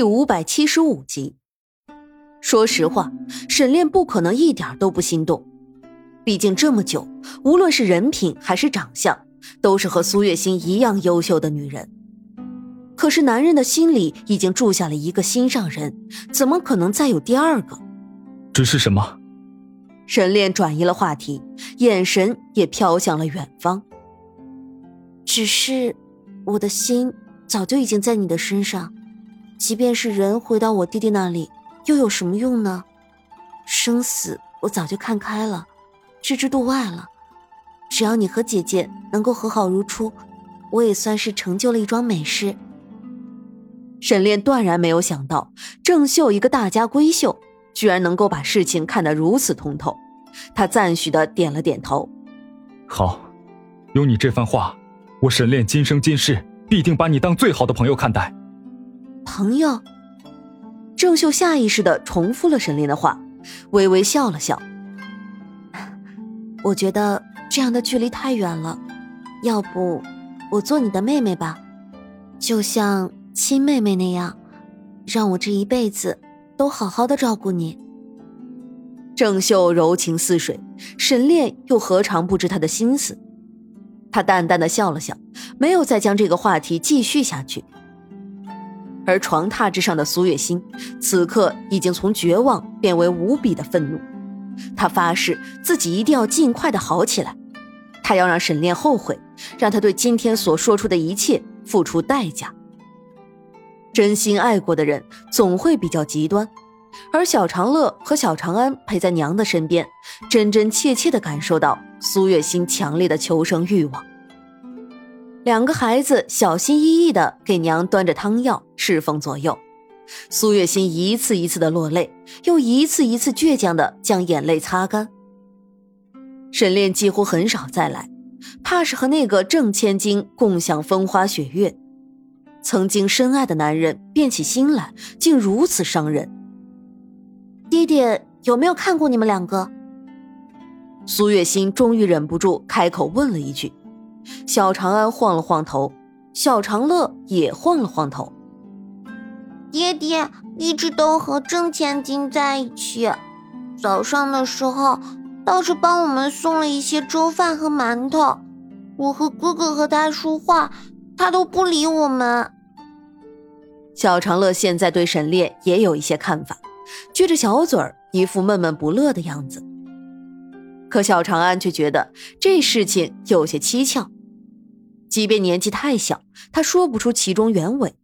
第五百七十五集。说实话，沈炼不可能一点都不心动，毕竟这么久，无论是人品还是长相，都是和苏月心一样优秀的女人。可是男人的心里已经住下了一个心上人，怎么可能再有第二个？只是什么？沈炼转移了话题，眼神也飘向了远方。只是，我的心早就已经在你的身上，即便是人回到我弟弟那里，又有什么用呢？生死我早就看开了，置之度外了。只要你和姐姐能够和好如初，我也算是成就了一桩美事。沈炼断然没有想到，郑秀一个大家闺秀，居然能够把事情看得如此通透。他赞许的点了点头。好，有你这番话。我沈炼今生今世必定把你当最好的朋友看待。朋友，郑秀下意识的重复了沈炼的话，微微笑了笑。我觉得这样的距离太远了，要不我做你的妹妹吧，就像亲妹妹那样，让我这一辈子都好好的照顾你。郑秀柔情似水，沈炼又何尝不知她的心思？他淡淡的笑了笑，没有再将这个话题继续下去。而床榻之上的苏月心，此刻已经从绝望变为无比的愤怒。他发誓自己一定要尽快的好起来，他要让沈炼后悔，让他对今天所说出的一切付出代价。真心爱过的人总会比较极端，而小长乐和小长安陪在娘的身边，真真切切的感受到。苏月心强烈的求生欲望，两个孩子小心翼翼的给娘端着汤药侍奉左右。苏月心一次一次的落泪，又一次一次倔强的将眼泪擦干。沈炼几乎很少再来，怕是和那个郑千金共享风花雪月，曾经深爱的男人变起心来竟如此伤人。爹爹有没有看过你们两个？苏月心终于忍不住开口问了一句，小长安晃了晃头，小长乐也晃了晃头。爹爹一直都和郑千金在一起，早上的时候倒是帮我们送了一些粥饭和馒头。我和哥哥和他说话，他都不理我们。小长乐现在对沈烈也有一些看法，撅着小嘴儿，一副闷闷不乐的样子。可小长安却觉得这事情有些蹊跷，即便年纪太小，他说不出其中原委，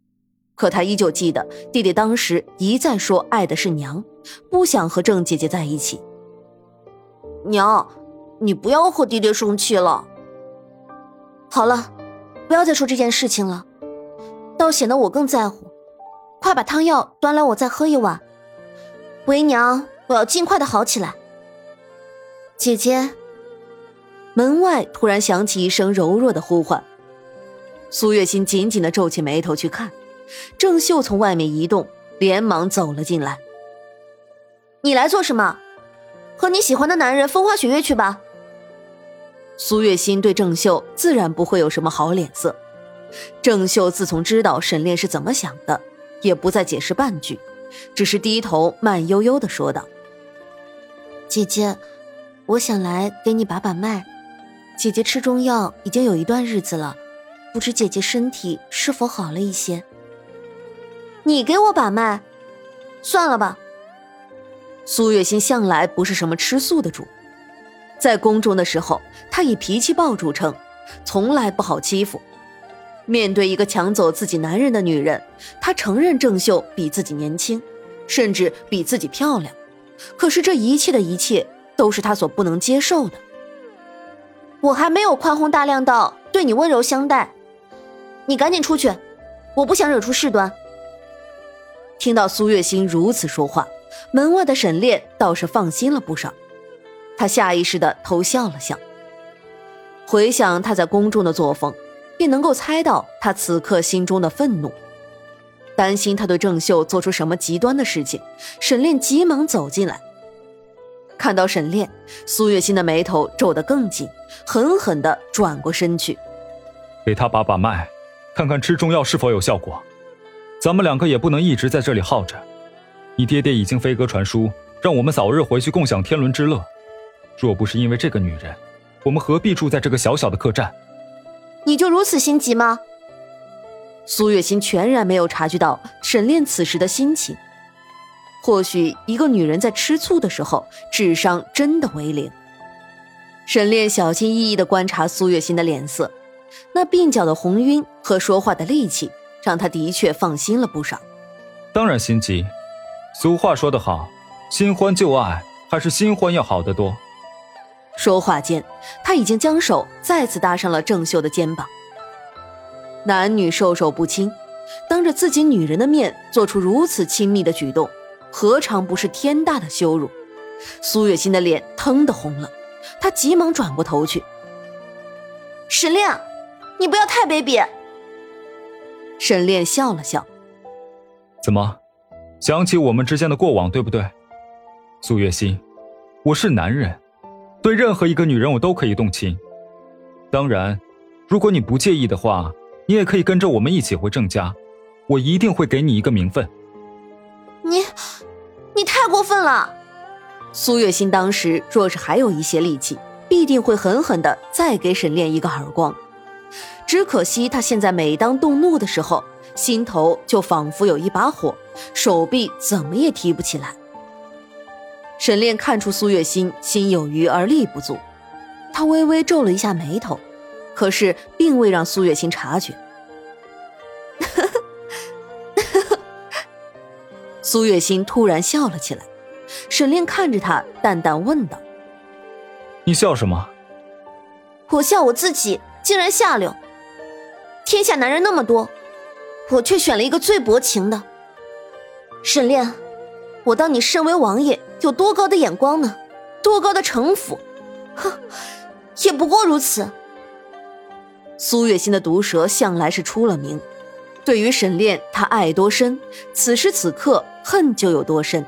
可他依旧记得弟弟当时一再说爱的是娘，不想和郑姐姐在一起。娘，你不要和弟弟生气了。好了，不要再说这件事情了，倒显得我更在乎。快把汤药端来，我再喝一碗。为娘，我要尽快的好起来。姐姐，门外突然响起一声柔弱的呼唤。苏月心紧紧的皱起眉头去看，郑秀从外面移动，连忙走了进来。你来做什么？和你喜欢的男人风花雪月去吧。苏月心对郑秀自然不会有什么好脸色。郑秀自从知道沈炼是怎么想的，也不再解释半句，只是低头慢悠悠的说道：“姐姐。”我想来给你把把脉，姐姐吃中药已经有一段日子了，不知姐姐身体是否好了一些？你给我把脉，算了吧。苏月心向来不是什么吃素的主，在宫中的时候，她以脾气暴著称，从来不好欺负。面对一个抢走自己男人的女人，她承认郑秀比自己年轻，甚至比自己漂亮，可是这一切的一切。都是他所不能接受的。我还没有宽宏大量到对你温柔相待，你赶紧出去，我不想惹出事端。听到苏月心如此说话，门外的沈炼倒是放心了不少。他下意识的偷笑了笑，回想他在宫中的作风，便能够猜到他此刻心中的愤怒，担心他对郑秀做出什么极端的事情。沈炼急忙走进来。看到沈炼，苏月心的眉头皱得更紧，狠狠地转过身去，给他把把脉，看看吃中药是否有效果。咱们两个也不能一直在这里耗着。你爹爹已经飞鸽传书，让我们早日回去共享天伦之乐。若不是因为这个女人，我们何必住在这个小小的客栈？你就如此心急吗？苏月心全然没有察觉到沈炼此时的心情。或许一个女人在吃醋的时候，智商真的为零。沈炼小心翼翼地观察苏月心的脸色，那鬓角的红晕和说话的力气，让他的确放心了不少。当然心急。俗话说得好，新欢旧爱还是新欢要好得多。说话间，他已经将手再次搭上了郑秀的肩膀。男女授受不亲，当着自己女人的面做出如此亲密的举动。何尝不是天大的羞辱？苏月心的脸腾的红了，她急忙转过头去。沈炼，你不要太卑鄙。沈炼笑了笑，怎么，想起我们之间的过往，对不对？苏月心，我是男人，对任何一个女人我都可以动情。当然，如果你不介意的话，你也可以跟着我们一起回郑家，我一定会给你一个名分。你，你太过分了！苏月心当时若是还有一些力气，必定会狠狠的再给沈炼一个耳光。只可惜他现在每当动怒的时候，心头就仿佛有一把火，手臂怎么也提不起来。沈炼看出苏月心心有余而力不足，他微微皱了一下眉头，可是并未让苏月心察觉。苏月心突然笑了起来，沈炼看着他，淡淡问道：“你笑什么？”“我笑我自己竟然下流。天下男人那么多，我却选了一个最薄情的。沈炼，我当你身为王爷有多高的眼光呢？多高的城府？哼，也不过如此。”苏月心的毒舌向来是出了名。对于沈炼，他爱多深，此时此刻恨就有多深。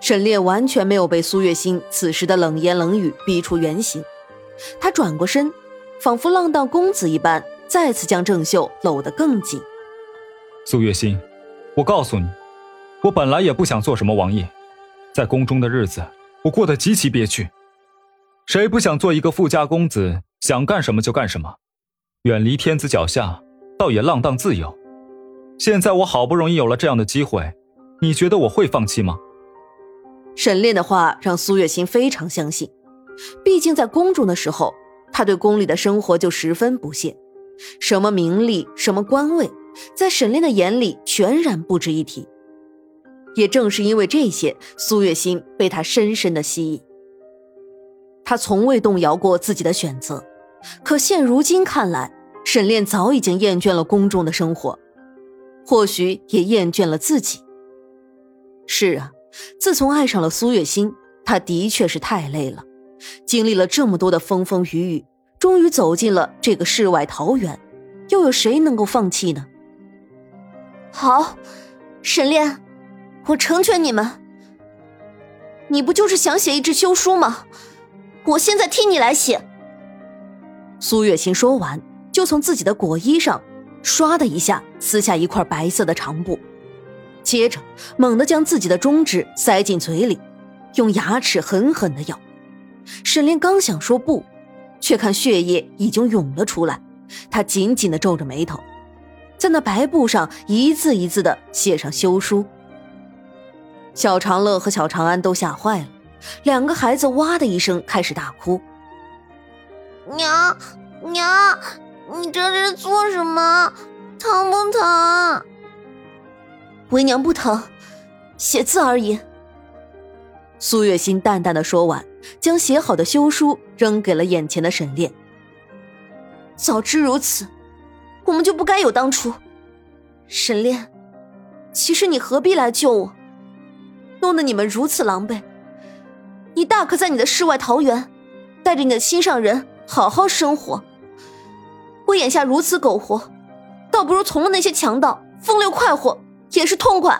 沈炼完全没有被苏月心此时的冷言冷语逼出原形，他转过身，仿佛浪荡公子一般，再次将郑秀搂得更紧。苏月心，我告诉你，我本来也不想做什么王爷，在宫中的日子我过得极其憋屈。谁不想做一个富家公子，想干什么就干什么，远离天子脚下？倒也浪荡自由。现在我好不容易有了这样的机会，你觉得我会放弃吗？沈炼的话让苏月心非常相信，毕竟在宫中的时候，他对宫里的生活就十分不屑，什么名利，什么官位，在沈炼的眼里全然不值一提。也正是因为这些，苏月心被他深深的吸引。他从未动摇过自己的选择，可现如今看来。沈炼早已经厌倦了宫中的生活，或许也厌倦了自己。是啊，自从爱上了苏月心，他的确是太累了。经历了这么多的风风雨雨，终于走进了这个世外桃源，又有谁能够放弃呢？好，沈炼，我成全你们。你不就是想写一纸休书吗？我现在替你来写。苏月心说完。就从自己的裹衣上，唰的一下撕下一块白色的长布，接着猛地将自己的中指塞进嘴里，用牙齿狠狠的咬。沈炼刚想说不，却看血液已经涌了出来，他紧紧的皱着眉头，在那白布上一字一字的写上休书。小长乐和小长安都吓坏了，两个孩子哇的一声开始大哭。娘，娘。你这是做什么？疼不疼？为娘不疼，写字而已。苏月心淡淡的说完，将写好的休书扔给了眼前的沈炼。早知如此，我们就不该有当初。沈炼，其实你何必来救我？弄得你们如此狼狈，你大可在你的世外桃源，带着你的心上人好好生活。我眼下如此苟活，倒不如从了那些强盗，风流快活也是痛快。